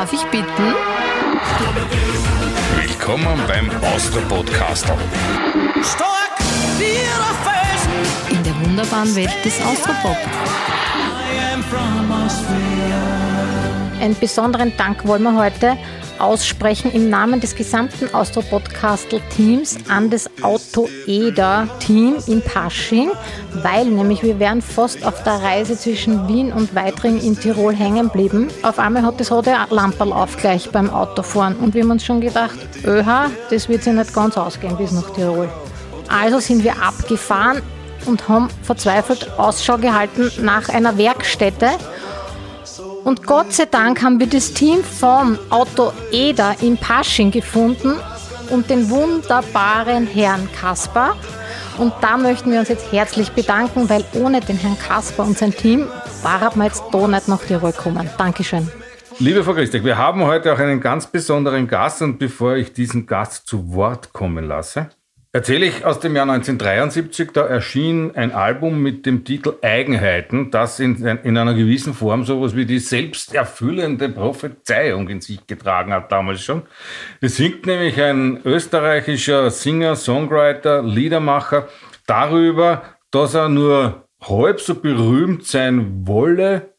Darf ich bitten? Willkommen beim Austro-Podcastel. Stark wie der Felsen. In der wunderbaren Welt des Austropop. I am from Austria. Einen besonderen Dank wollen wir heute aussprechen im Namen des gesamten Austro-Podcastel-Teams an das Auto-Eder-Team in Pasching, weil nämlich wir wären fast auf der Reise zwischen Wien und Weitring in Tirol hängen geblieben. Auf einmal hat das rote Lamperl auf gleich beim Autofahren und wir haben uns schon gedacht, öha, das wird sich nicht ganz ausgehen bis nach Tirol. Also sind wir abgefahren und haben verzweifelt Ausschau gehalten nach einer Werkstätte, und Gott sei Dank haben wir das Team vom Auto Eder in Pasching gefunden und den wunderbaren Herrn Kasper. Und da möchten wir uns jetzt herzlich bedanken, weil ohne den Herrn Kasper und sein Team waren wir jetzt da nicht nach Tirol gekommen. Dankeschön. Liebe Frau Christek, wir haben heute auch einen ganz besonderen Gast und bevor ich diesen Gast zu Wort kommen lasse, erzähle ich aus dem Jahr 1973, da erschien ein Album mit dem Titel Eigenheiten, das in, in einer gewissen Form sowas wie die selbsterfüllende Prophezeiung in sich getragen hat damals schon. Es singt nämlich ein österreichischer Singer, Songwriter, Liedermacher darüber, dass er nur halb so berühmt sein wolle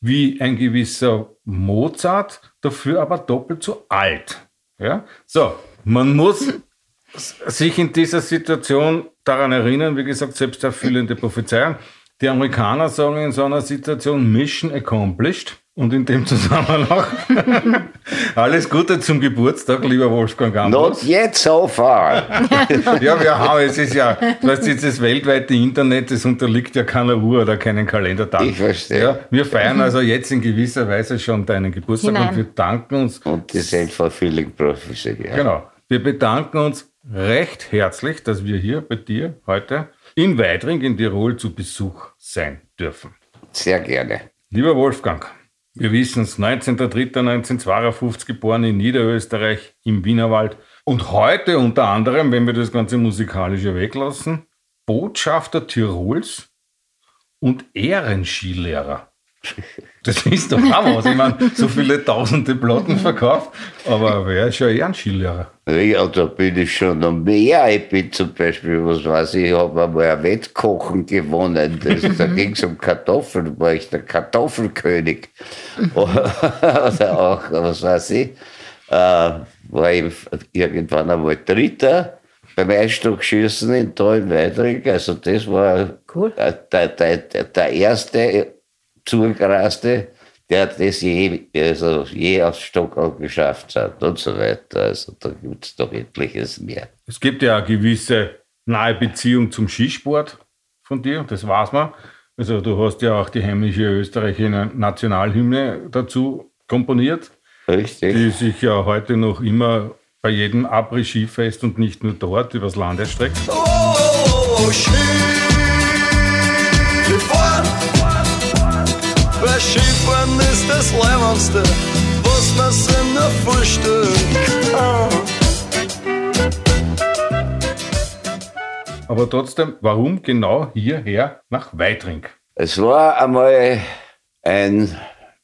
wie ein gewisser Mozart, dafür aber doppelt so alt. Ja? So, man muss sich in dieser Situation daran erinnern, wie gesagt, selbsterfüllende Prophezeiung. Die Amerikaner sagen in so einer Situation Mission accomplished. Und in dem Zusammenhang alles Gute zum Geburtstag, lieber Wolfgang Not Ambros. yet so far. Ja, wir haben, es ist ja, weißt du, das weltweite Internet, das unterliegt ja keiner Uhr oder keinen Kalendertag. Ich verstehe. Ja, wir feiern also jetzt in gewisser Weise schon deinen Geburtstag Hinein. und wir danken uns Und die Self-Fulfilling Prophecy. Ja. Genau. Wir bedanken uns recht herzlich, dass wir hier bei dir heute in Weidring in Tirol zu Besuch sein dürfen. Sehr gerne. Lieber Wolfgang, wir wissen es, 19.03.1952 geboren in Niederösterreich im Wienerwald und heute unter anderem, wenn wir das ganze musikalische weglassen, Botschafter Tirols und Ehrenskilehrer. Das ist doch auch was. Ich meine, so viele tausende Platten verkauft, aber wer ist schon Ehrenskilehrer? Ja, da bin ich schon noch mehr. Ich bin zum Beispiel, was weiß ich, ich habe einmal ein Wettkochen gewonnen. Das, da ging es um Kartoffeln, war ich der Kartoffelkönig. Oder auch, was weiß ich, äh, war ich irgendwann einmal Dritter beim Einstockschießen in Treuenweidring. Also das war Cool. äh, der, der, der erste Zugraste, der das je, also je aufs Stockerl geschafft hat und so weiter. Also da gibt es doch etliches mehr. Es gibt ja eine gewisse nahe Beziehung zum Skisport von dir, das weiß man. Also du hast ja auch die heimische österreichische Nationalhymne dazu komponiert, Richtig? die sich ja heute noch immer bei jedem Après-Skifest und nicht nur dort übers Land erstreckt. Oh, Skifahren. Das Leibendste, was man nur vorstellen kann. Aber trotzdem, warum genau hierher nach Weitring? Es war einmal ein,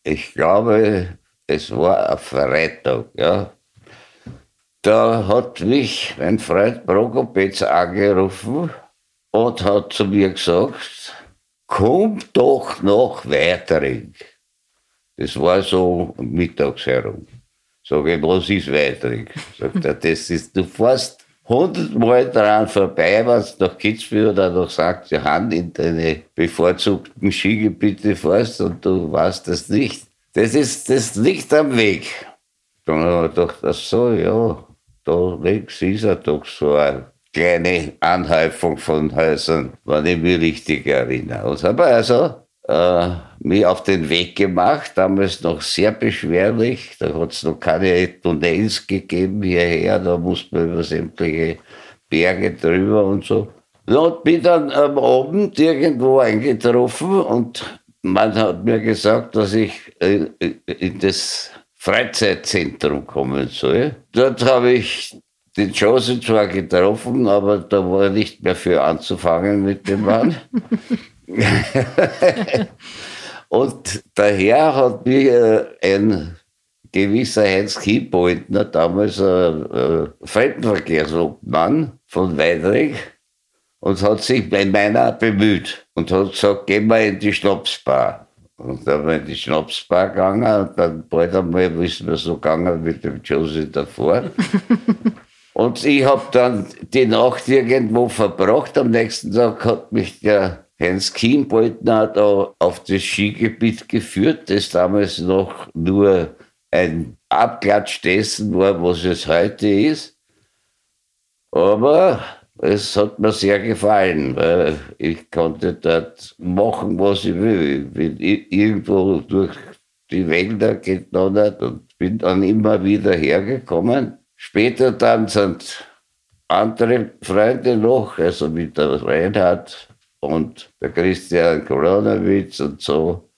ich glaube, es war ein Freitag, ja. Da hat mich mein Freund Prokopetz angerufen und hat zu mir gesagt, komm doch nach Weitering. Das war so mittags herum. Sag ich, was ist Weitering? Sagt er, das ist, du fährst hundertmal dran vorbei, wenn du nach Kitzbühel oder nach St. Johann in deine bevorzugten Skigebiete fährst und du weißt das nicht. Das ist das liegt am Weg. Dann habe ich gedacht, ach so, ja, da links ist er doch so eine kleine Anhäufung von Häusern, wenn ich mich richtig erinnere. Und habe also äh, mich auf den Weg gemacht, damals noch sehr beschwerlich. Da hat es noch keine Tunnels gegeben hierher, da musste man über sämtliche Berge drüber und so. Und bin dann am Abend irgendwo eingetroffen und man hat mir gesagt, dass ich äh, in das Freizeitzentrum kommen soll. Dort habe ich den Joseph zwar getroffen, aber da war nicht mehr für anzufangen mit dem Mann. Und der Herr hat mir ein gewisser Heinz Kieboltner, damals ein, ein Fremdenverkehrsobmann von Weidrich, und hat sich bei meiner bemüht und hat gesagt, gehen wir in die Schnapsbar. Und dann sind wir in die Schnapsbar gegangen und dann bald einmal ist mir so gegangen mit dem Josie davor. und ich habe dann die Nacht irgendwo verbracht. Am nächsten Tag hat mich der Heinz Kienboltner da auf das Skigebiet geführt, das damals noch nur ein Abklatsch dessen war, was es heute ist. Aber es hat mir sehr gefallen, weil ich konnte dort machen, was ich will. Ich bin irgendwo durch die Wälder gedonnert und bin dann immer wieder hergekommen. Später dann sind andere Freunde noch, also mit der Reinhard und der Christian Koronowitz und so.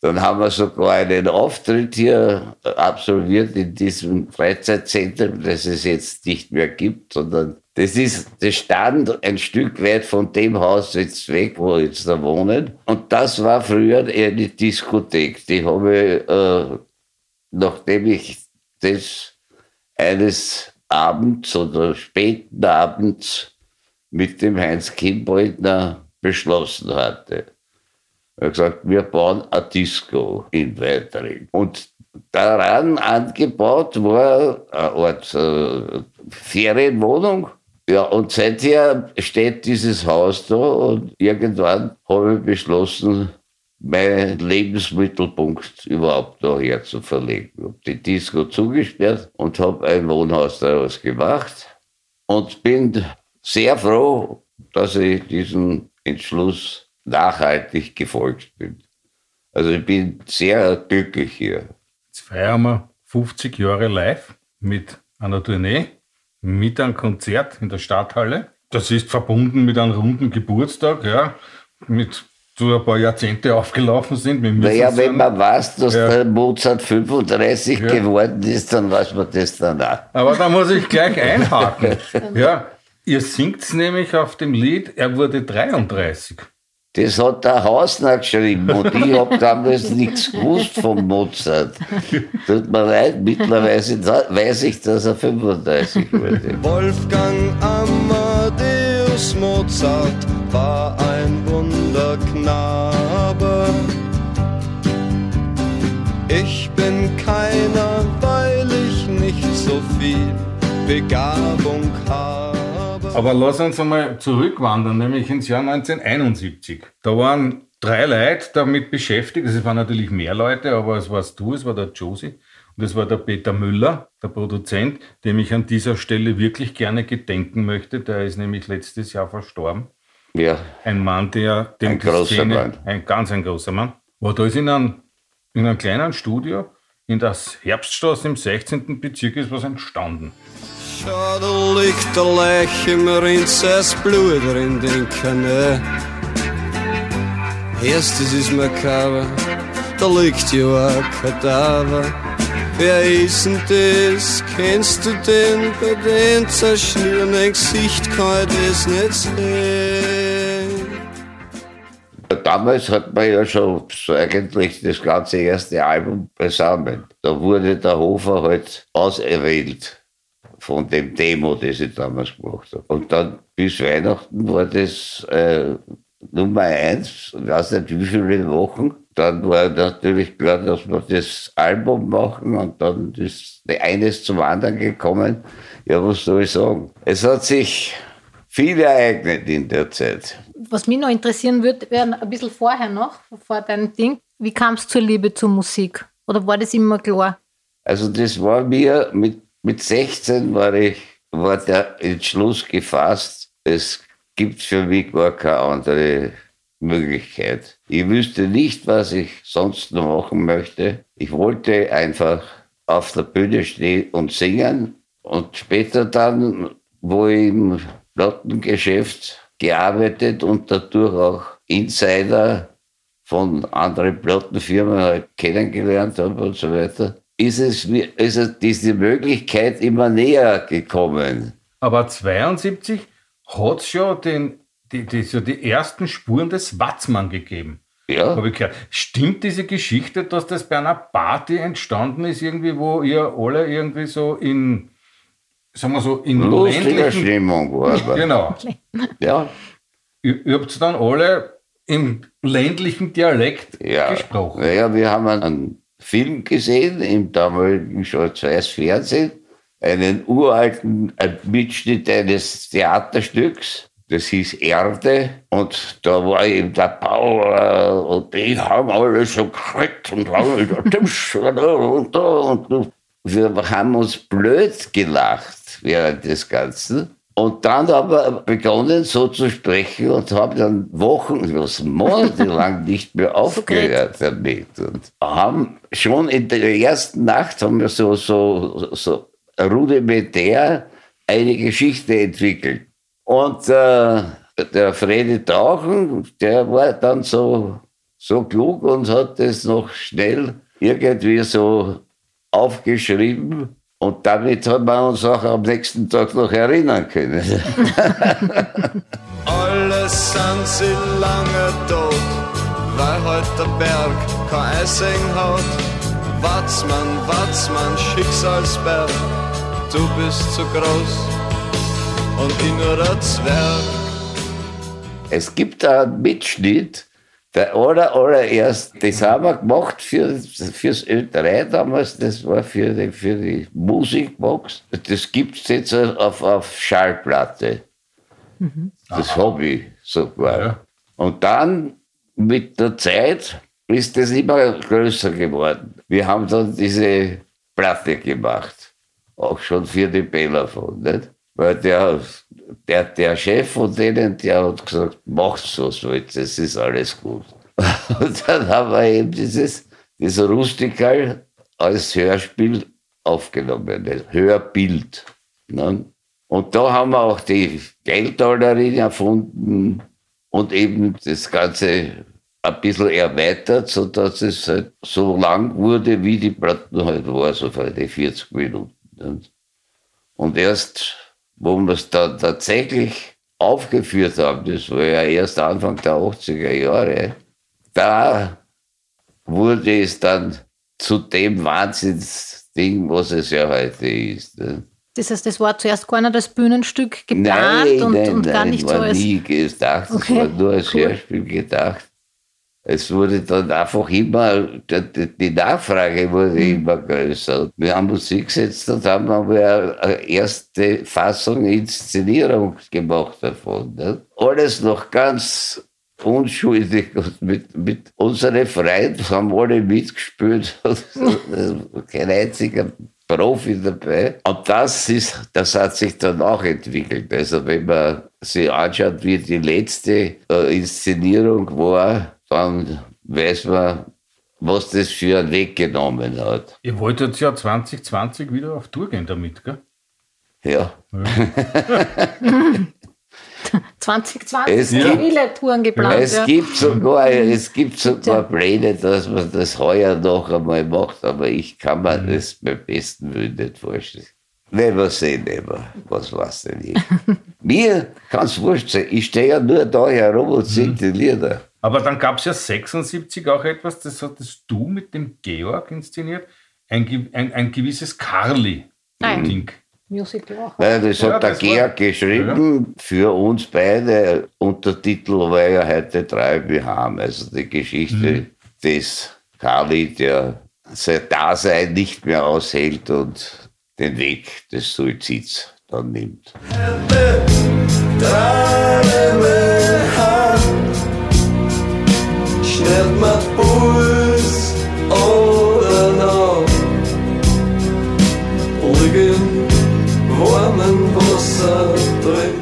Dann haben wir sogar einen Auftritt hier absolviert in diesem Freizeitzentrum, das es jetzt nicht mehr gibt, sondern das ist, das stand ein Stück weit von dem Haus jetzt weg, wo wir jetzt da wohnen. Und das war früher eine Diskothek. Die habe ich, äh, nachdem ich das eines Abends oder späten Abends mit dem Heinz Kimboltner beschlossen hatte. Er hat gesagt, wir bauen ein Disco in Weitering. Und daran angebaut war eine Art äh, Ferienwohnung ja, und seither steht dieses Haus da und irgendwann habe ich beschlossen, meinen Lebensmittelpunkt überhaupt daher zu verlegen. Ich habe die Disco zugesperrt und habe ein Wohnhaus daraus gemacht und bin sehr froh, dass ich diesem Entschluss nachhaltig gefolgt bin. Also ich bin sehr glücklich hier. Jetzt feiern wir 50 Jahre live mit einer Tournee mit einem Konzert in der Stadthalle. Das ist verbunden mit einem runden Geburtstag, ja, mit so ein paar Jahrzehnte aufgelaufen sind. naja, wenn man weiß, dass ja. der Mozart 35 ja. geworden ist, dann weiß man das dann auch. Aber da muss ich gleich einhaken. ja, ihr singt nämlich auf dem Lied, er wurde 33. Das hat der Hausner geschrieben und ich habe damals nichts gewusst von Mozart. Tut mir leid, mittlerweile weiß ich, dass er 35 wurde. Wolfgang Amadeus Mozart war ein Wunderknabe. Ich bin keiner, weil ich nicht so viel Begabung habe. Aber lass uns einmal zurückwandern, nämlich ins Jahr 1971. Da waren drei Leute damit beschäftigt. Es waren natürlich mehr Leute, aber es warst du, es war der Josie und es war der Peter Müller, der Produzent, dem ich an dieser Stelle wirklich gerne gedenken möchte. Der ist nämlich letztes Jahr verstorben. Ja. Ein Mann, der dem ein großer Szene, Mann. ein ganz ein großer Mann. War da ist in einem, in einem kleinen Studio in das Herbststraße im 16. Bezirk ist was entstanden. Schau, da liegt der Leiche, mir rinnt das Blut drin, denken, ne? Erstes ist makaber, da liegt ja ein Kadaver. Wer ist denn das? Kennst du den? Bei den zerschnürenden Gesicht kann ich das nicht sehen. Damals hat man ja schon so eigentlich das ganze erste Album besammelt. Da wurde der Hofer halt auserwählt von dem Demo, das ich damals gemacht habe. Und dann bis Weihnachten war das äh, Nummer eins, ich weiß nicht wie viele Wochen. Dann war natürlich klar, dass wir das Album machen und dann ist eines zum anderen gekommen. Ja, was soll ich sagen? Es hat sich viel ereignet in der Zeit. Was mich noch interessieren würde, wäre ein bisschen vorher noch, vor deinem Ding. Wie kam es zur Liebe zur Musik? Oder war das immer klar? Also das war mir mit mit 16 war, ich, war der Entschluss gefasst, es gibt für mich gar keine andere Möglichkeit. Ich wüsste nicht, was ich sonst noch machen möchte. Ich wollte einfach auf der Bühne stehen und singen. Und später dann, wo ich im Plattengeschäft gearbeitet und dadurch auch Insider von anderen Plattenfirmen halt kennengelernt habe und so weiter, ist es, ist es diese Möglichkeit immer näher gekommen. Aber 72 hat es ja den, die, die, so die ersten Spuren des Watzmann gegeben. Ja, Habe ich gehört. Stimmt diese Geschichte, dass das bei einer Party entstanden ist, irgendwie, wo ihr alle irgendwie so in, sagen wir so, in lustige ländlichen. Stimmung war aber. Genau. Ja, Ihr, ihr habt dann alle im ländlichen Dialekt ja. gesprochen. Naja, wir haben einen Film gesehen im damaligen Schwarz-Weiß-Fernsehen, einen uralten äh, Mitschnitt eines Theaterstücks. Das hieß Erde und da war eben der Paul äh, und die haben alle so gekriegt und haben Tisch und und und wir haben uns blöd gelacht während des Ganzen. Und dann aber begonnen so zu sprechen und habe dann Wochen, was monatelang nicht mehr aufgehört damit. Und haben schon in der ersten Nacht haben wir so, so, so rudimentär eine Geschichte entwickelt. Und äh, der Fredi Tauchen, der war dann so, so klug und hat das noch schnell irgendwie so aufgeschrieben. Und damit hat man uns auch am nächsten Tag noch erinnern können. Alles sind sie lange tot, weil heut der Berg kein Eising hat. Watzmann, Watzmann, Schicksalsberg, du bist zu groß und ich nur ein Zwerg. Es gibt da einen Mitschnitt, der aller, allererst, das haben wir gemacht für, fürs Ö3 damals, das war für die, für die Musikbox. Das gibt es jetzt auf, auf Schallplatte. Das Hobby sogar. Ja. Und dann mit der Zeit ist das immer größer geworden. Wir haben dann diese Platte gemacht. Auch schon für die Bellafon, nicht? Weil der, der, der Chef von denen, der hat gesagt, macht so, jetzt, das ist alles gut. Und dann haben wir eben dieses, dieses Rustikal als Hörspiel aufgenommen, das Hörbild. Ne? Und da haben wir auch die Gelddollarin erfunden und eben das Ganze ein bisschen erweitert, sodass es halt so lang wurde, wie die Platten halt war, so für die 40 Minuten. Und- Und erst, wo wir es dann tatsächlich aufgeführt haben, das war ja erst Anfang der 80er Jahre, da wurde es dann zu dem Wahnsinnsding, was es ja heute ist. Ne? Das heißt, das war zuerst gar nicht als Bühnenstück geplant Nein, und, nein, und gar nein, nicht war so als. nie gedacht. Es Okay, war nur als cool. Hörspiel gedacht. Es wurde dann einfach immer, die, Nachfrage wurde Mhm. immer größer. Wir haben uns hingesetzt und haben aber eine erste Fassung, Inszenierung gemacht davon. Ne? Alles noch ganz unschuldig und mit, mit unseren Freunden haben alle mitgespielt. Kein einziger Profi dabei. Und das ist, das hat sich dann auch entwickelt. Also wenn man sich anschaut, wie die letzte äh, Inszenierung war, dann weiß man, was das für einen Weg genommen hat. Ihr wolltet ja 2020 wieder auf Tour gehen damit, gell? Ja. 2020 Es sind gibt- viele Touren geplant. Es ja. gibt sogar, es gibt sogar Pläne, dass man das heuer noch einmal macht, aber ich kann mir das beim besten Willen nicht vorstellen. Never say never. Was weiß denn ich? Mir kann es wurscht sein. Ich stehe ja nur da herum und singe die Lieder. Aber dann gab es ja 76 auch etwas, das hattest du mit dem Georg inszeniert, ein, ein, ein gewisses Carly-Ding. Musical auch. Nein, das Ja, hat der das war- Georg geschrieben für uns beide. Untertitel war ja heute drei wir haben. Also die Geschichte des Kali, der sein Dasein nicht mehr aushält und den Weg des Suizids dann nimmt. Schnellt man Puls oder noch Liegen warmen Wasser drin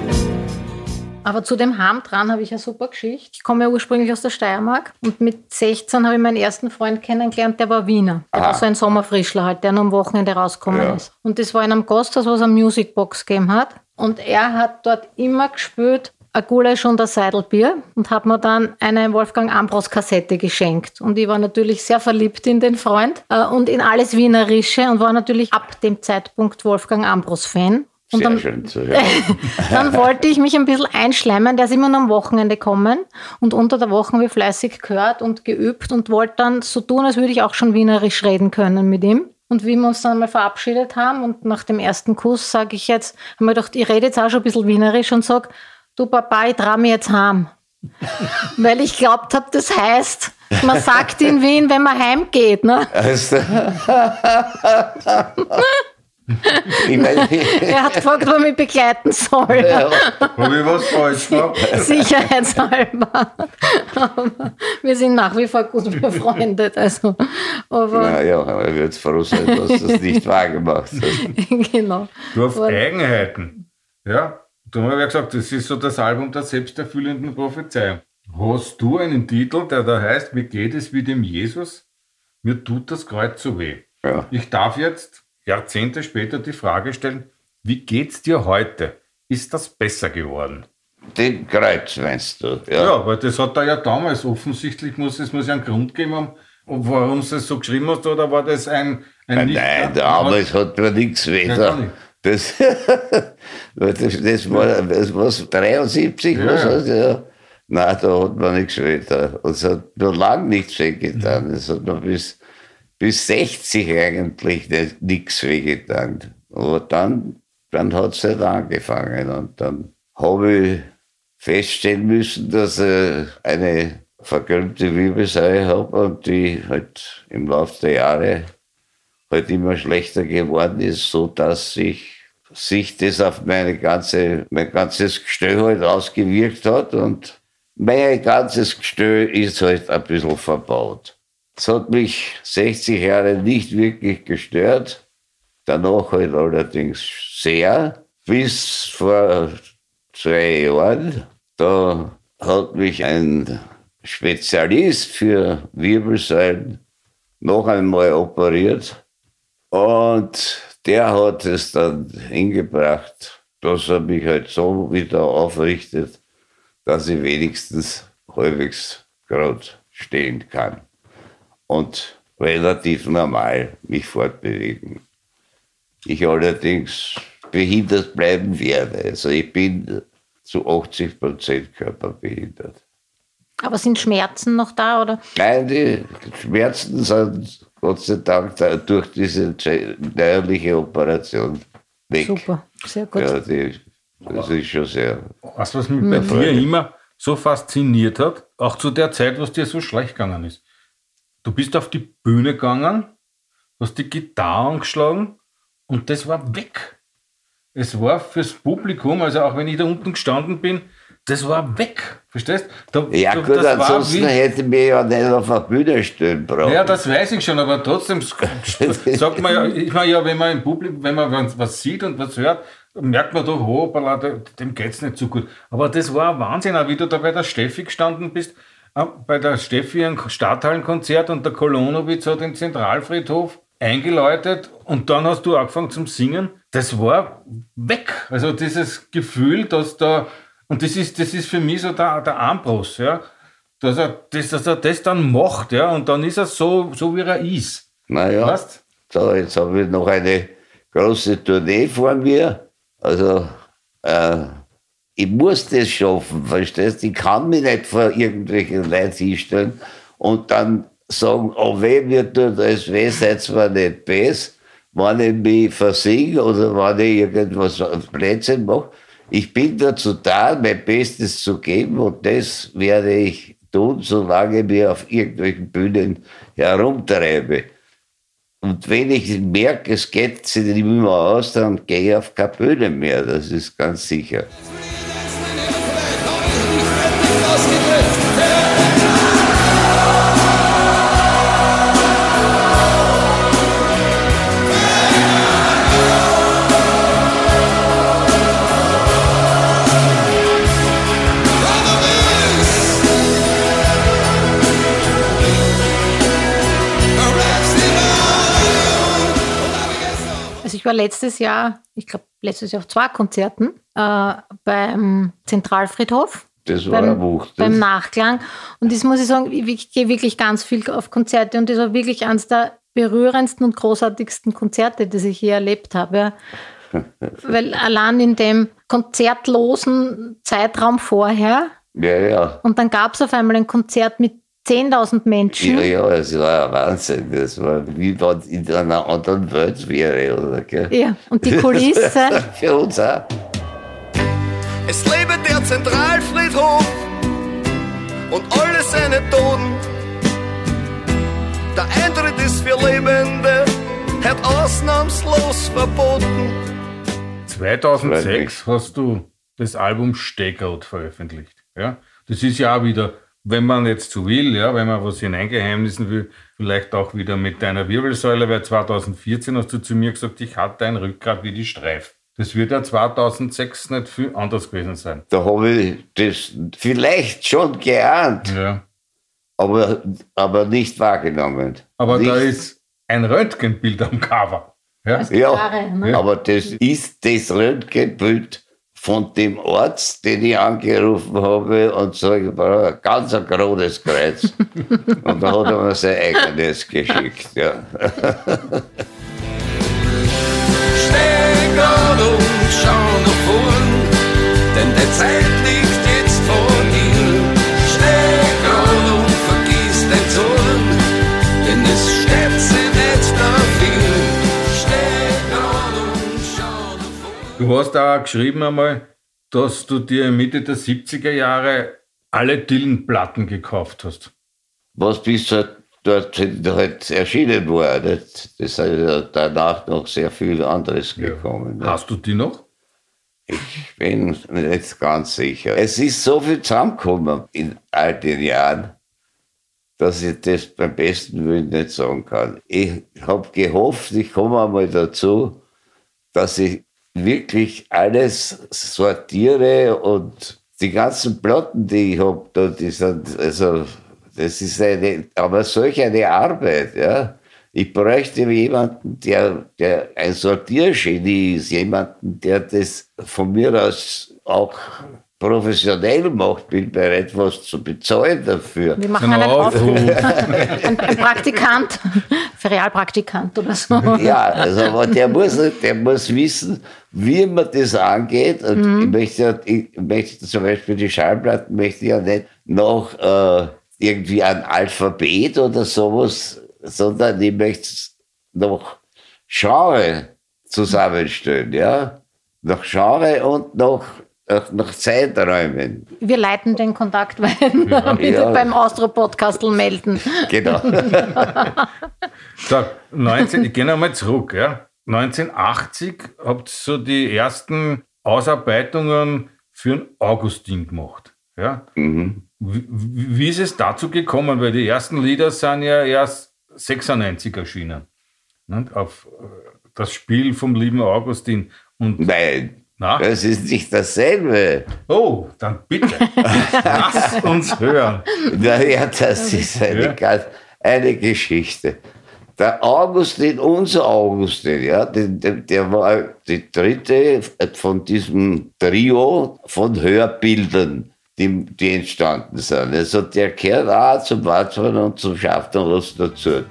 Aber zu dem Harm dran habe ich eine super Geschichte. Ich komme ja ursprünglich aus der Steiermark und mit 16 habe ich meinen ersten Freund kennengelernt, der war Wiener. Der war so ein Sommerfrischler halt, der nur am Wochenende rausgekommen Ja. ist. Und das war in einem Gasthaus, was eine Musicbox gegeben hat. Und er hat dort immer gespürt, ein Gulasch und ein Seidelbier und hat mir dann eine Wolfgang Ambros Kassette geschenkt. Und ich war natürlich sehr verliebt in den Freund äh, und in alles Wienerische und war natürlich ab dem Zeitpunkt Wolfgang Ambros Fan. Und Sehr dann, schön zu hören. dann wollte ich mich ein bisschen einschleimen. Der ist immer nur am Wochenende kommen und unter der Woche habe ich fleißig gehört und geübt und wollte dann so tun, als würde ich auch schon wienerisch reden können mit ihm. Und wie wir uns dann mal verabschiedet haben und nach dem ersten Kuss sage ich jetzt, habe mir gedacht, ich rede jetzt auch schon ein bisschen wienerisch und sage, du Papa, ich trau mich jetzt heim. Weil ich glaubt habe, das heißt, man sagt in Wien, wenn man heimgeht. Ne? Also, ich meine, Er hat gefragt, ob er mich begleiten soll. ja, Habe ich was falsch gemacht? Sicherheitshalber. Aber wir sind nach wie vor gut befreundet. Also, aber naja, aber ich würde froh sein, dass du es nicht wahrgemacht hast. genau. Du hast Eigenheiten. Ja, da haben wir ja gesagt, das ist so das Album der selbsterfüllenden Prophezeiung. Hast du einen Titel, der da heißt, wie geht es wie dem Jesus? Mir tut das Kreuz so weh. Ja. Ich darf jetzt Jahrzehnte später die Frage stellen, wie geht's dir heute? Ist das besser geworden? Den Kreuz meinst du? Ja, weil das hat er ja damals offensichtlich, muss es muss ja einen Grund geben haben, warum du es so geschrieben hast, oder war das ein, ein Nein, nein, damals hat man nichts Ja, nicht. Das, das, war was, 73, Ja, was heißt, ja. Nein, da hat man nichts weiter. Und es hat noch lange nichts wehgetan. Es hat noch bis, bis 60 eigentlich nicht- nichts wehgetan. Aber dann, dann hat es halt angefangen. Und dann habe ich feststellen müssen, dass ich eine verkrümmte Wirbelsäule habe und die halt im Laufe der Jahre halt immer schlechter geworden ist, so dass sich, sich das auf meine ganze, mein ganzes Gestell halt ausgewirkt hat und mein ganzes Gestell ist halt ein bisschen verbaut. Es hat mich 60 Jahre nicht wirklich gestört, danach halt allerdings sehr, bis vor zwei Jahren, da hat mich ein Spezialist für Wirbelsäulen noch einmal operiert und der hat es dann hingebracht, dass er mich halt so wieder aufrichtet, dass ich wenigstens halbwegs gerade stehen kann und relativ normal mich fortbewegen. Ich allerdings behindert bleiben werde. Also ich bin zu 80 Prozent körperbehindert. Aber sind Schmerzen noch da? Oder? Nein, die Schmerzen sind Gott sei Dank da- durch diese neuerliche Operation weg. Super, sehr gut. Ja, die, das ist schon sehr. Du, was mich bei dir Freude. immer so fasziniert hat? Auch zu der Zeit, was dir so schlecht gegangen ist. Du bist auf die Bühne gegangen, hast die Gitarre angeschlagen und das war weg. Es war fürs Publikum, also auch wenn ich da unten gestanden bin, das war weg. Verstehst da, Ja, da- gut, ansonsten hätte ich mich ja nicht auf der Bühne stellen brauchen. Ja, das weiß ich schon, aber trotzdem sagt man ja, ich meine ja, wenn man im Publikum, wenn man was- sieht und was hört, merkt man doch, hoppala, der- dem geht's nicht so gut. Aber das war Wahnsinn, auch wie du da bei der Steffi gestanden bist, äh, bei der Steffi ein Stadthallenkonzert und der Kolonowitz hat den Zentralfriedhof eingeläutet und dann hast du angefangen zum Singen. Das war weg. Also dieses Gefühl, dass da, und das ist, das ist für mich so der, der Armbrust, ja dass er, das, dass er das dann macht, ja, und dann ist er so, so wie er ist. Naja, Weißt? so, jetzt habe ich noch eine große Tournee vor mir. Also, äh, ich muss das schaffen, verstehst du? Ich kann mich nicht vor irgendwelchen Leuten hinstellen und dann sagen, oh weh, mir tut das weh, seid zwar nicht besser, wenn ich mich versinge oder wenn ich irgendwas auf Plätzchen mache. Ich bin dazu da, mein Bestes zu geben und das werde ich tun, solange ich mich auf irgendwelchen Bühnen herumtreibe. Und wenn ich merke, es geht sich nicht mehr aus, dann gehe ich auf keine Bühne mehr, das ist ganz sicher. Also ich war letztes Jahr, ich glaube letztes Jahr auf zwei Konzerten äh, beim Zentralfriedhof. Das war beim, Wucht. beim Nachklang. Und das muss ich sagen, ich, gehe wirklich ganz viel auf Konzerte und das war wirklich eines der berührendsten und großartigsten Konzerte, das ich je erlebt habe. Weil allein in dem konzertlosen Zeitraum vorher Ja, ja. und dann gab es auf einmal ein Konzert mit 10.000 Menschen. Ja, ja, es war ein Wahnsinn. Das war wie wenn es in einer anderen Welt wäre, oder? Gell? Ja, und die Kulisse. Für uns auch. Es lebe der Zentralfriedhof und alle seine Toten. Der Eintritt ist für Lebende, hat ausnahmslos verboten. 2006 hast du das Album Stegout veröffentlicht. Ja? Das ist ja auch wieder, wenn man jetzt so will, ja, wenn man was hineingeheimnissen will, vielleicht auch wieder mit deiner Wirbelsäule, weil 2014 hast du zu mir gesagt, ich hatte ein Rückgrat wie die Streif. Das wird ja 2006 nicht viel anders gewesen sein. Da habe ich das vielleicht schon geahnt, Ja. aber, aber nicht wahrgenommen. Aber nicht, da ist ein Röntgenbild am Cover. Ja? Ja, Klare, ne? aber das ist das Röntgenbild von dem Arzt, den ich angerufen habe und sage, ich brauche ein ganz ein großes Kreuz. und da hat er mir sein eigenes geschickt. Ja. Steh grad und schau nach vorn, denn die Zeit Du hast auch geschrieben einmal, dass du dir Mitte der 70er Jahre alle Dylan-Platten gekauft hast. Was bis dort halt erschienen war. Das, das ist danach noch sehr viel anderes gekommen. Ja. Hast du die noch? Ich bin nicht ganz sicher. Es ist so viel zusammengekommen in all den Jahren, dass ich das beim besten Willen nicht sagen kann. Ich habe gehofft, ich komme einmal dazu, dass ich wirklich alles sortiere und die ganzen Platten, die ich habe, die sind, also, das ist eine, aber solch eine Arbeit, ja. Ich bräuchte jemanden, der, der ein Sortiergenie ist, jemanden, der das von mir aus auch professionell macht, bin bereit, was zu bezahlen dafür. Wir machen einen Genau. Aufruf. Ein, ein Praktikant, Ferialpraktikant oder so. Ja, also, aber der muss, der muss wissen, wie man das angeht. Und ich, möchte, ja- ich möchte zum Beispiel die Schallplatten möchte ich ja nicht noch äh, irgendwie ein Alphabet oder sowas, sondern ich möchte es noch Genre zusammenstellen, ja. Nach Genre und nach, nach, nach Zeiträumen. Wir leiten den Kontakt weiter, bitte Ja. beim Austro-Podcastel melden. Genau. So, 19, ich gehe nochmal zurück. Ja. 1980 habt ihr so die ersten Ausarbeitungen für den Augustin gemacht. Ja. mhm. Wie, wie ist es dazu gekommen? Weil die ersten Lieder sind ja erst 96 erschienen. Nicht? Auf äh, das Spiel vom lieben Augustin. Und Nein, na? das ist nicht dasselbe. Oh, dann bitte. Lass uns hören. Naja, das ist eine, Ja. eine Geschichte. Der Augustin, unser Augustin, ja, der, der, der war die dritte von diesem Trio von Hörbildern, die, die entstanden sind. Also der gehört auch zum Watzmann und zum Schaffnerlust dazu.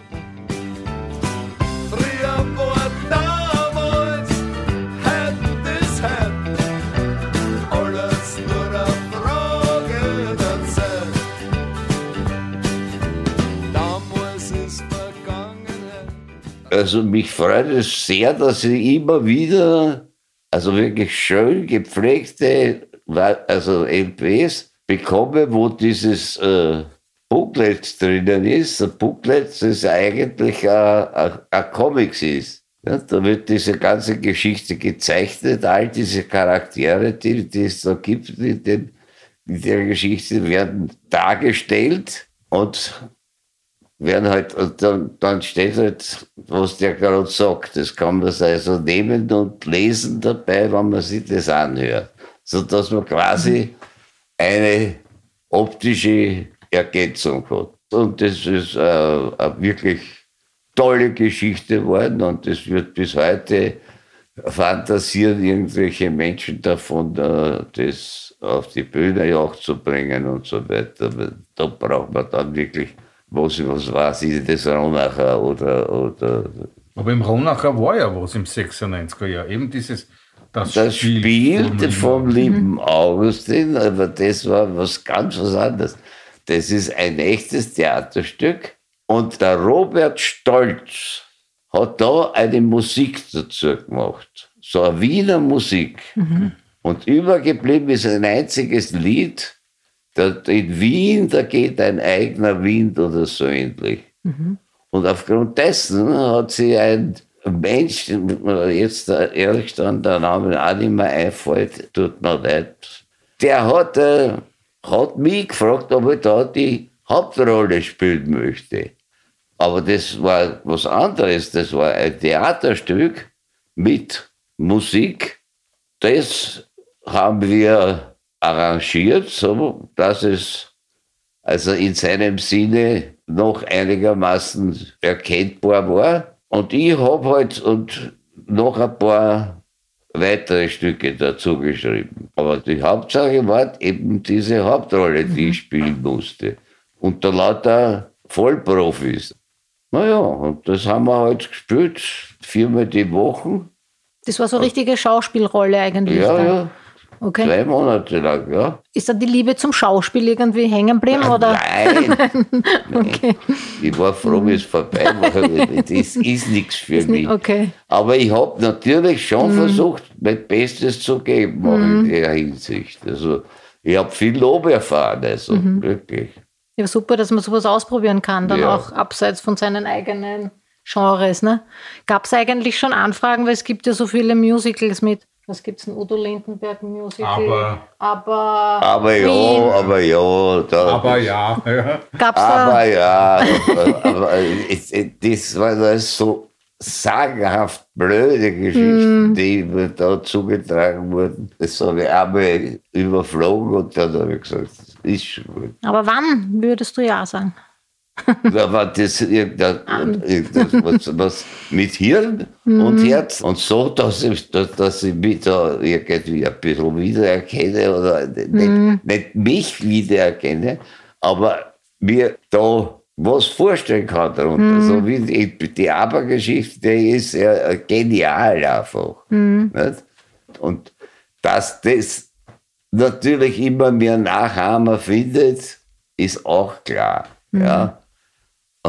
Also mich freut es sehr, dass ich immer wieder, also wirklich schön gepflegte, also LPs bekomme, wo dieses äh, Booklet drinnen ist. Ein Booklet, das eigentlich ein, ein Comics ist. Ja, da wird diese ganze Geschichte gezeichnet, all diese Charaktere, die, die es da gibt in, den, in der Geschichte, werden dargestellt und werden halt, und dann, dann steht halt, was der gerade sagt. Das kann man also nehmen und lesen dabei, wenn man sich das anhört. Sodass man quasi eine optische Ergänzung hat. Und das ist äh, eine wirklich tolle Geschichte geworden und das wird bis heute fantasieren irgendwelche Menschen davon, äh, das auf die Bühne auch zu bringen und so weiter. Da braucht man dann wirklich, was, was weiß ich, das Ronacher oder, oder Aber im Ronacher war ja was im 96er Jahr. Eben dieses das, Das spielte vom Lieben. lieben Augustin, aber das war was ganz was anderes. Das ist ein echtes Theaterstück. Und der Robert Stolz hat da eine Musik dazu gemacht. So eine Wiener Musik. Und übergeblieben ist ein einziges Lied. Da, in Wien, da geht ein eigener Wind oder so ähnlich. Und aufgrund dessen hat sie ein Mensch, jetzt ehrlich dann der Name auch nicht mehr einfällt, tut mir leid, der hat, äh, hat mich gefragt, ob ich da die Hauptrolle spielen möchte. Aber das war was anderes, das war ein Theaterstück mit Musik. Das haben wir arrangiert, so dass es also in seinem Sinne noch einigermaßen erkennbar war. Und ich habe halt und noch ein paar weitere Stücke dazu geschrieben. Aber die Hauptsache war eben diese Hauptrolle, die ich spielen musste. Unter lauter Vollprofis. Naja, und das haben wir halt gespielt, viermal die Woche. Das war so eine richtige Schauspielrolle eigentlich. Ja, dann. ja, Okay. zwei Monate lang, ja. Ist da die Liebe zum Schauspiel irgendwie hängen geblieben? Oder? Nein, Okay. ich war froh, wie es vorbei war. Das ist nichts für Ist nicht- mich. okay. Aber ich habe natürlich schon versucht, mein Bestes zu geben, auch in der Hinsicht. Also, ich habe viel Lob erfahren, also wirklich. Ja, super, dass man sowas ausprobieren kann, dann Ja. auch abseits von seinen eigenen Genres. Ne? Gab es eigentlich schon Anfragen, weil es gibt ja so viele Musicals mit, was gibt es denn, Udo Lindenberg Musical? Aber- aber, Aber ja, aber ja, da, Aber ja, ja. Gab's aber da, ja, aber, aber es, es, das war das so sagenhaft blöde Geschichten, die mir da zugetragen wurden. Das habe ich einmal überflogen und dann habe ich gesagt, das ist schon gut. aber wann würdest du ja sagen? Da war das irgendwas, irgendwas was, was mit Hirn und Herz und so, dass ich, dass, dass ich mich da irgendwie ein bisschen wiedererkenne oder nicht, nicht mich wiedererkenne, aber mir da was vorstellen kann darunter. So wie die, die Abergeschichte ist ja genial einfach. Nicht? Und dass das natürlich immer mehr Nachahmer findet, ist auch klar. Ja.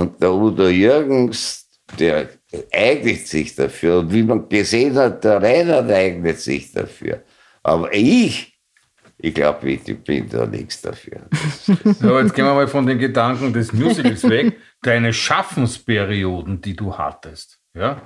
Und der Udo Jürgens, der eignet sich dafür. Und wie man gesehen hat, der Reinhard eignet sich dafür. Aber ich, ich glaube, ich bin da nichts dafür. So, jetzt gehen wir mal von den Gedanken des Musicals weg. Deine Schaffensperioden, die du hattest, ja,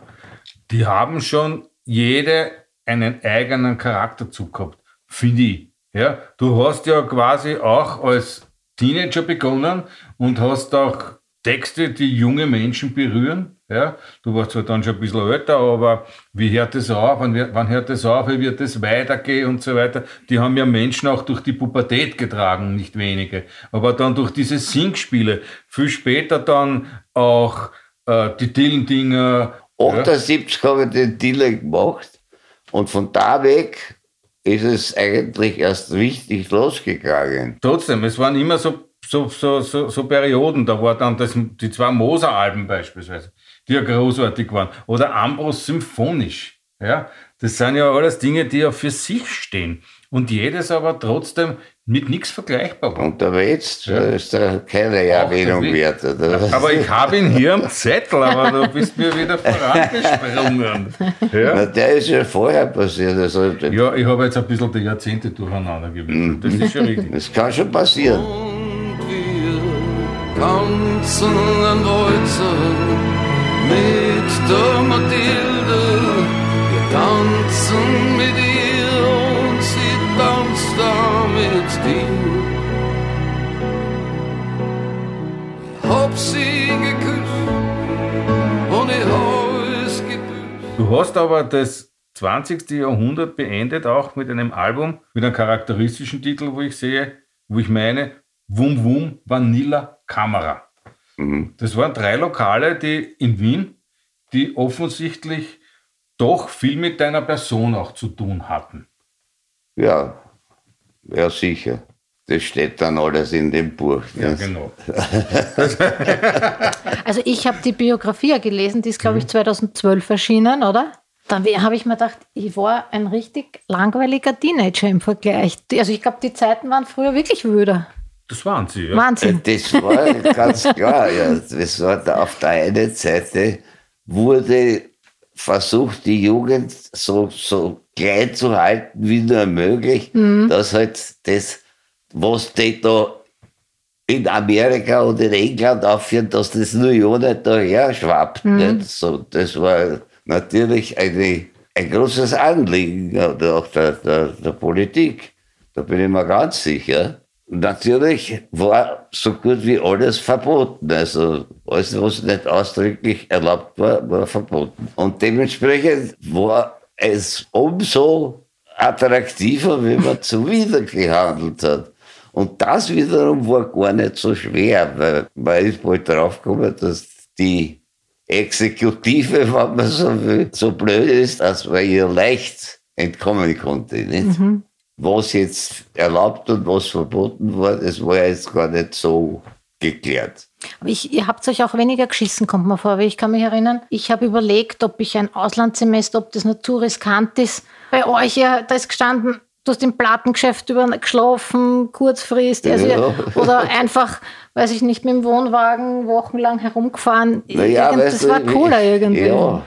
die haben schon jede einen eigenen Charakterzug gehabt, finde ich. Ja, du hast ja quasi auch als Teenager begonnen und hast auch Texte, die junge Menschen berühren. Ja, du warst zwar dann schon ein bisschen älter, aber wie hört das auf? Wann, wann hört das auf? Wie wird das weitergehen und so weiter? Die haben ja Menschen auch durch die Pubertät getragen, nicht wenige. Aber dann durch diese Singspiele, viel später dann auch äh, die Dillendinger. Ja. 78 habe ich den Dealer gemacht und von da weg ist es eigentlich erst richtig losgegangen. Trotzdem, es waren immer so, so, so, so, so Perioden. Da war dann das, die zwei Moser-Alben beispielsweise, die ja großartig waren. Oder Ambros symphonisch. Ja? Das sind ja alles Dinge, die ja für sich stehen. Und jedes aber trotzdem mit nichts vergleichbar war. Und der Wetz, da ist da keine Erwähnung wert. Oder? Aber ich habe ihn hier am Zettel, aber du bist mir wieder vorangesprungen. Na, Ja? der ist ja vorher passiert. Also, ja, ich habe jetzt ein bisschen die Jahrzehnte durcheinander gewürfelt. Das ist schon richtig. Das kann schon passieren. Tanzen ein Walzer mit der Mathilde. Wir tanzen mit ihr und sie tanzt da mit dir. Ich hab sie geküsst und ich hab es gebüßt. Du hast aber das 20. Jahrhundert beendet auch mit einem Album mit einem charakteristischen Titel, wo ich sehe, wo ich meine, Wum Wum Vanilla Kamera. Das waren drei Lokale, die in Wien, die offensichtlich doch viel mit deiner Person auch zu tun hatten. Ja, ja, sicher. Das steht dann alles in dem Buch. Ja, Das- genau. Also ich habe die Biografie ja gelesen, die ist, glaube ich, 2012 erschienen, oder? Dann habe ich mir gedacht, ich war ein richtig langweiliger Teenager im Vergleich. Also ich glaube, die Zeiten waren früher wirklich wöder. Das waren sie, ja. Wahnsinn. Das war ganz klar, ja. Das war da auf der einen Seite wurde versucht, die Jugend so, so klein zu halten wie nur möglich, dass halt das, was die da in Amerika und in England aufführen, dass das nur ja nicht daher schwappt. Nicht? So, das war natürlich eine, ein großes Anliegen auch der, der, der Politik. Da bin ich mir ganz sicher. Natürlich war so gut wie alles verboten. Also alles, was nicht ausdrücklich erlaubt war, war verboten. Und dementsprechend war es umso attraktiver, wenn man zuwider gehandelt hat. Und das wiederum war gar nicht so schwer, weil man ist bald draufgekommen, dass die Exekutive, wenn man so will, so blöd ist, dass man ihr leicht entkommen konnte. Nicht? Was jetzt erlaubt und was verboten war, das war jetzt gar nicht so geklärt. Aber ich, ihr habt euch auch weniger geschissen, kommt mir vor, weil ich kann mich erinnern, ich habe überlegt, ob ich ein Auslandssemester, ob das nicht zu riskant ist. Bei euch, ja, da ist gestanden, du hast im Plattengeschäft über geschlafen, kurzfristig, also Ja. ja, oder einfach, weiß ich nicht, mit dem Wohnwagen wochenlang herumgefahren. Naja, Irgend- das war du, cooler ich, irgendwie. Ja.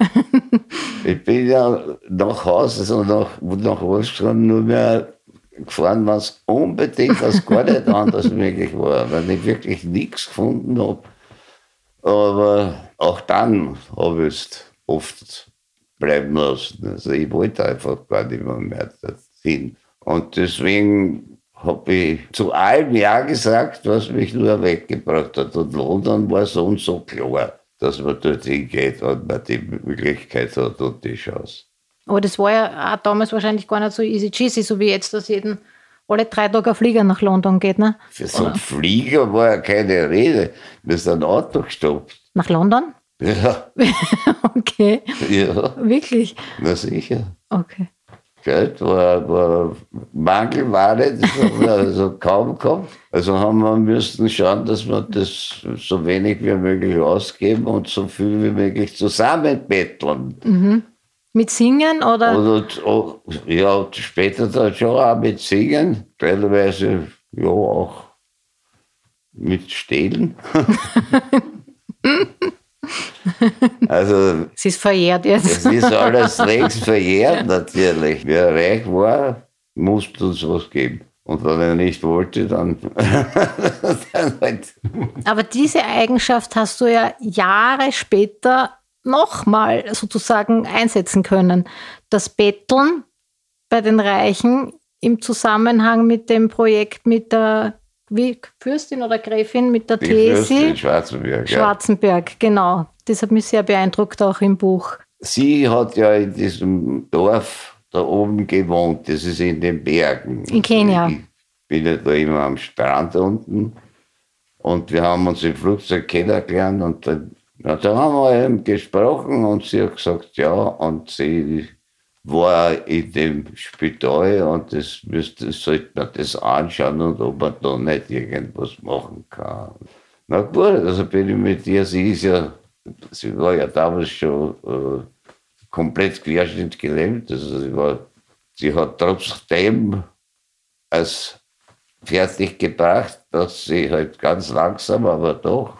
ich bin ja nach Hause, also nach, nach Wolfsburg nur mehr gefahren, was unbedingt, was gar nicht anders möglich war, weil ich wirklich nichts gefunden habe. Aber auch dann habe ich es oft bleiben lassen. Also ich wollte einfach gar nicht mehr, mehr hin. Und deswegen habe ich zu allem Ja gesagt, was mich nur weggebracht hat. Und London war so und so klar, dass man dorthin geht und man die Möglichkeit hat und die Chance. Aber das war ja auch damals wahrscheinlich gar nicht so easy cheesy, so wie jetzt, dass jeden alle drei Tage ein Flieger nach London geht, ne? Für so einen Flieger war ja keine Rede. Wir sind ein Auto gestoppt. Nach London? Ja, Okay, ja, wirklich. na sicher. Okay. Geld war, war Mangelware, das haben wir also kaum gehabt. Also haben wir müssen schauen, dass wir das so wenig wie möglich ausgeben und so viel wie möglich zusammenbetteln. Mit Singen oder? Und, und, ja, später dann schon auch mit Singen, teilweise ja auch mit Stehlen. also Es ist verjährt jetzt. es ist alles längst verjährt natürlich. Wer reich war, musste uns was geben. Und wenn er nicht wollte, dann, dann halt. Aber diese Eigenschaft hast du ja Jahre später nochmal sozusagen einsetzen können. Das Betteln bei den Reichen im Zusammenhang mit dem Projekt mit der wie, Fürstin oder Gräfin, mit der Die Fürstin Thesi Schwarzenberg. Ja. Schwarzenberg, genau. Das hat mich sehr beeindruckt, auch im Buch. Sie hat ja in diesem Dorf da oben gewohnt, das ist in den Bergen. In Kenia. Ich bin ja da immer am Strand unten und wir haben uns im Flugzeug kennengelernt und dann, ja, da haben wir eben gesprochen und sie hat gesagt, ja, und sie war in dem Spital und das müsste, sollte man das anschauen und ob man da nicht irgendwas machen kann. Na gut, also bin ich mit ihr, sie ist ja, sie war ja damals schon äh, komplett querschnittgelähmt, also sie, war, sie hat trotzdem als fertig gebracht, dass sie halt ganz langsam, aber doch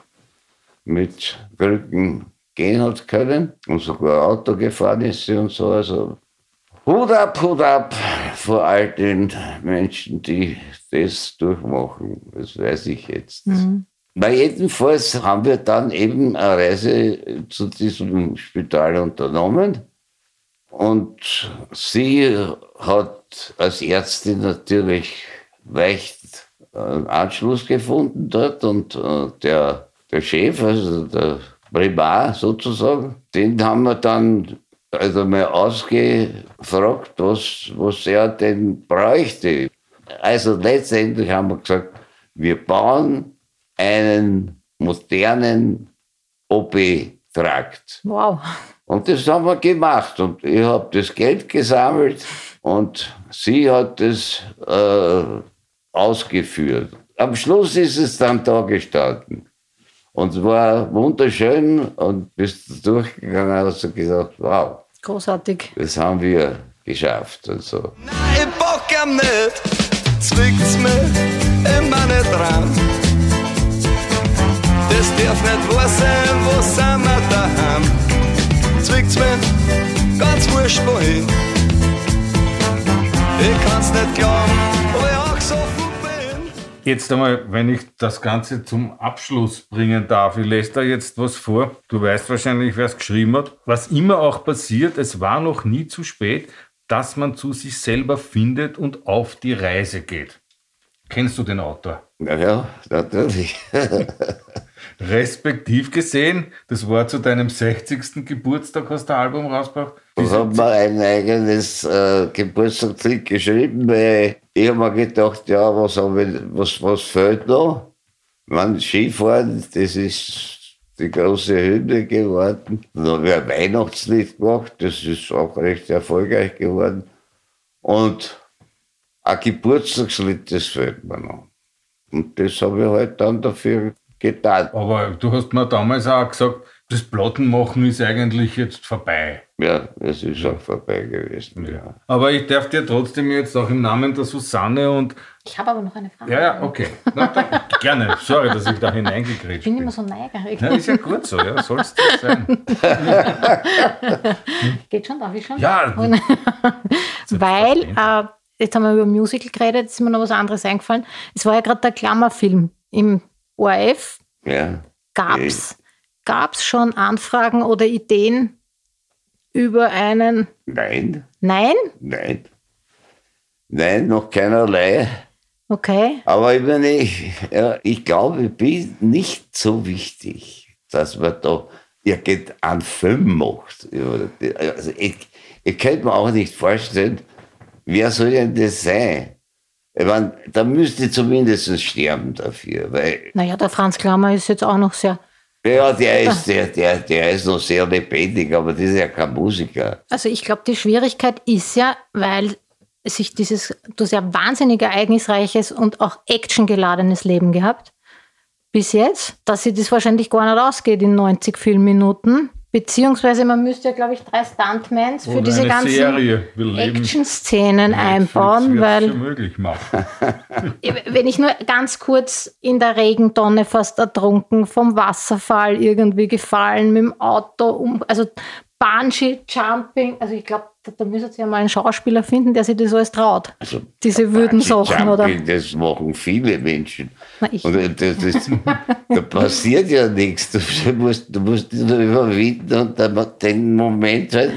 mit Krücken gehen hat können und sogar Auto gefahren ist sie und so. Also Hut ab, Hut ab vor all den Menschen, die das durchmachen. Das weiß ich jetzt. Na, jedenfalls haben wir dann eben eine Reise zu diesem Spital unternommen. Und sie hat als Ärztin natürlich leicht einen Anschluss gefunden dort und äh, der, der Chef, also der Primar sozusagen, den haben wir dann also mal ausgefragt, was, was er denn bräuchte. Also letztendlich haben wir gesagt, wir bauen einen modernen OP-Trakt. Wow. Und das haben wir gemacht und ich habe das Geld gesammelt und sie hat das äh, ausgeführt. Am Schluss ist es dann da gestanden. Und es war wunderschön und bist durchgegangen und hast du gesagt, wow, Großartig. das haben wir geschafft und so. Nein, ich bock am nicht, zwickt's mir immer nicht dran. Das darf nicht wahr sein, wo sind wir daheim? Zwickt's mir ganz wurscht wohin. Ich kann's nicht glauben, Jetzt einmal, wenn ich das Ganze zum Abschluss bringen darf, ich lese da jetzt was vor. Du weißt wahrscheinlich, wer es geschrieben hat. Was immer auch passiert, es war noch nie zu spät, dass man zu sich selber findet und auf die Reise geht. Kennst du den Autor? Ja, natürlich. Respektiv gesehen, das war zu deinem 60. Geburtstag, hast du ein Album rausgebracht. Ich habe mir ein eigenes äh, Geburtstagslied geschrieben, weil ich habe mir gedacht, ja, was, ich, was, was fehlt noch? Man, Skifahren, das ist die große Hymne geworden. Dann habe ich ein Weihnachtslied gemacht, das ist auch recht erfolgreich geworden. Und ein Geburtstagslied, das fehlt mir noch. Und das habe ich halt dann dafür getan. Aber du hast mir damals auch gesagt, das Plattenmachen ist eigentlich jetzt vorbei. Ja, es ist auch vorbei gewesen. Ja. Aber ich darf dir trotzdem jetzt auch im Namen der Susanne und. Ich habe aber noch eine Frage. Ja, ja, okay. Na, dann, gerne. Sorry, dass ich da hineingekriegt Ich bin bin. immer so neugierig. Ja, ist ja gut so, ja, soll es das sein. Geht schon, darf ich schon? Ja, Und- Weil, äh, jetzt haben wir über Musical geredet, jetzt ist mir noch was anderes eingefallen. Es war ja gerade der Klammerfilm im ORF. ja. Gab's, gab's schon Anfragen oder Ideen über einen Nein, Nein? nein. Nein, noch keinerlei. Okay. Aber ich meine, ich, ja, ich glaube, ich bin nicht so wichtig, dass man da irgendeinen Film macht. Also ich, ich könnte mir auch nicht vorstellen, wer soll denn das sein? Ich meine, da müsste ich zumindest sterben dafür, weil Naja, der Franz Klammer ist jetzt auch noch sehr. ja, der ist, der, der, der ist noch sehr lebendig, aber das ist ja kein Musiker. Also ich glaube, die Schwierigkeit ist ja, weil sich dieses, du hast ja wahnsinnig ereignisreiches und auch actiongeladenes Leben gehabt. Bis jetzt, dass sich das wahrscheinlich gar nicht ausgeht in 90 Filmminuten. Beziehungsweise man müsste ja, glaube ich, drei Stuntmans für Oder diese ganzen Action-Szenen einbauen, weil wenn ich nur ganz kurz in der Regentonne fast ertrunken, vom Wasserfall irgendwie gefallen, mit dem Auto, um, also Bungee-Jumping, also ich glaube, da, müsste es ja mal einen Schauspieler finden, der sich das alles traut. Also, Diese Würdensachen, oder? Jumping, Das machen viele Menschen. Na, ich. Und das, das, da passiert ja nichts. Du musst, du musst dich nur überwinden und dann den Moment halt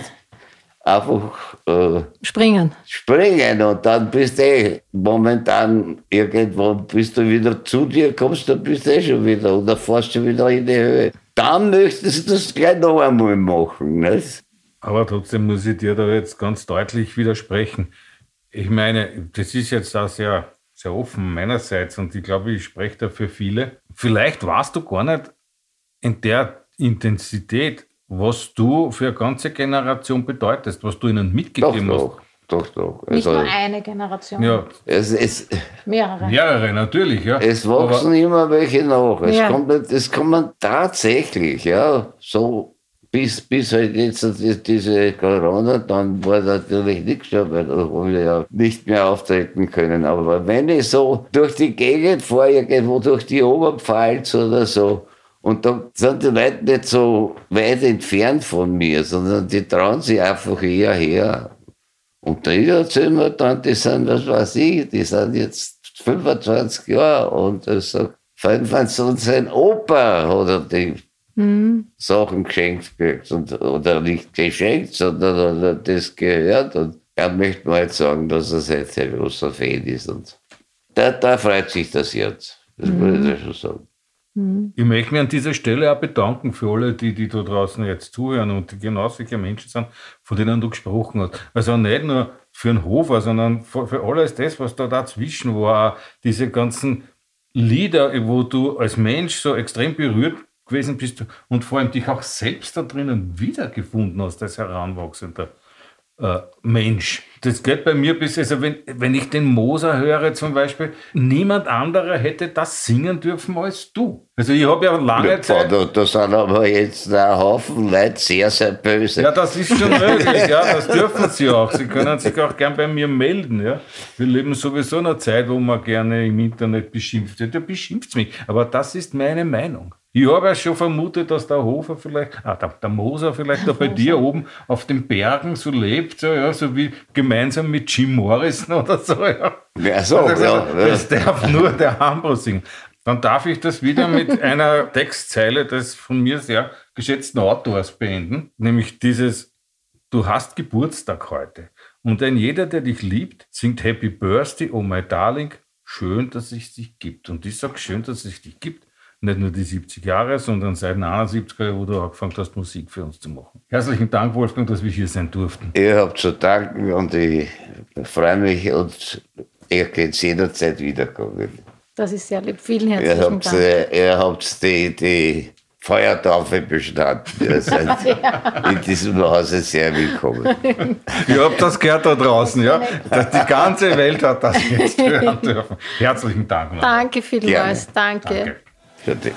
einfach äh, Springen. springen und dann bist du eh momentan irgendwo, bis du wieder zu dir kommst, dann bist du eh schon wieder oder fährst du wieder in die Höhe. Dann möchtest du das gleich noch einmal machen. Nicht? Aber trotzdem muss ich dir da jetzt ganz deutlich widersprechen. Ich meine, das ist jetzt auch sehr, sehr offen meinerseits und ich glaube, ich spreche da für viele. Vielleicht warst du gar nicht in der Intensität, was du für eine ganze Generation bedeutest, was du ihnen Doch, mitgegeben hast. doch, doch, doch. Nicht Also, nur eine Generation, Ja, es, es, mehrere. mehrere natürlich, ja. Es wachsen immer welche nach. Es, Ja. kommt, es kommen tatsächlich, ja, so bis, bis halt jetzt die- diese Corona, dann war natürlich nichts mehr, weil da wir ja nicht mehr auftreten können. Aber wenn ich so durch die Gegend fahre, irgendwo durch die Oberpfalz oder so, und da sind die Leute nicht so weit entfernt von mir, sondern die trauen sich einfach eher her. Und die erzählen mir dann, die sind, was weiß ich, die sind jetzt 25 Jahre und es sagt, vor allem, wenn so sein Opa oder die Sachen geschenkt kriegt und, oder nicht geschenkt, sondern oder das gehört und er möchte mal jetzt sagen, dass er sein sehr großer Fan ist und da, da freut sich das jetzt. Das würde ich schon sagen. Ich möchte mich an dieser Stelle auch bedanken für alle, die, die da draußen jetzt zuhören und die genau solche Menschen sind, von denen du gesprochen hast. Also nicht nur für den Hofer, sondern für, für alles das, was da dazwischen war. Auch Diese ganzen Lieder, wo du als Mensch so extrem berührt gewesen bist und vor allem dich auch selbst da drinnen wiedergefunden hast als Heranwachsender. äh, Mensch. Das geht bei mir bis, also wenn, wenn ich den Moser höre zum Beispiel, niemand anderer hätte das singen dürfen als du. Also ich habe ja lange Ja, Zeit... da, da sind aber jetzt ein Haufen Leute sehr, sehr böse. Ja, das ist schon möglich, ja, das dürfen Sie auch. Sie können sich auch gern bei mir melden, ja. Wir leben sowieso in einer Zeit, wo man gerne im Internet beschimpft wird. Ja, beschimpft mich. Aber das ist meine Meinung. Ich habe ja schon vermutet, dass der Hofer vielleicht, ah, der, der Moser vielleicht da bei dir oben auf den Bergen so lebt, so, ja, so wie gemeinsam mit Jim Morrison oder so, ja. Ja, so, Also, ja, ja. Das darf nur der Hambro singen. Dann darf ich das wieder mit einer Textzeile des von mir sehr geschätzten Autors beenden, nämlich dieses Du hast Geburtstag heute. Und ein jeder, der dich liebt, singt Happy Birthday, oh my darling, schön, dass es dich gibt. Und ich sage schön, dass es dich gibt. Nicht nur die 70 Jahre, sondern seit den 71er, wo du angefangen hast, Musik für uns zu machen. Herzlichen Dank, Wolfgang, dass wir hier sein durften. Ich habe zu danken und ich freue mich und ihr könnt jederzeit wiederkommen. Das ist sehr lieb. Vielen Ihr herzlichen habt, Dank. äh, ihr habt die, die Feuertaufe bestanden. Ihr seid in diesem Hause sehr willkommen. Ihr habt das gehört da draußen, ja? Die ganze Welt hat das jetzt hören dürfen. Herzlichen Dank. Mann. Danke vielmals. Danke. Danke. Für die.